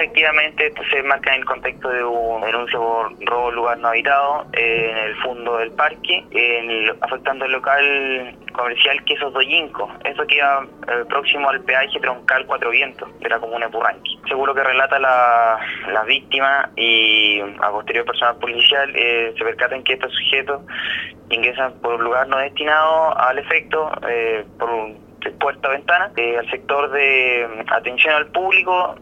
efectivamente esto se marca en el contexto de un denuncio por robo lugar no habitado eh, en el fondo del parque, afectando el local comercial Quesos Doyinco. Eso queda eh, próximo al peaje troncal Cuatro Vientos de la comuna de Purranqui. Seguro que relata la, la víctima y a posterior personal policial eh, se percatan que estos sujetos ingresan por un lugar no destinado al efecto, eh, por un puerta ventana, eh, al sector de mm, atención al público